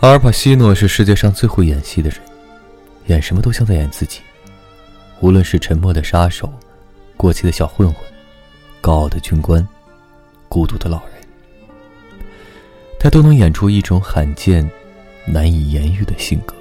阿尔帕西诺是世界上最会演戏的人，演什么都像在演自己，无论是沉默的杀手，过气的小混混，高傲的军官，孤独的老人。他都能演出一种罕见、难以言喻的性格。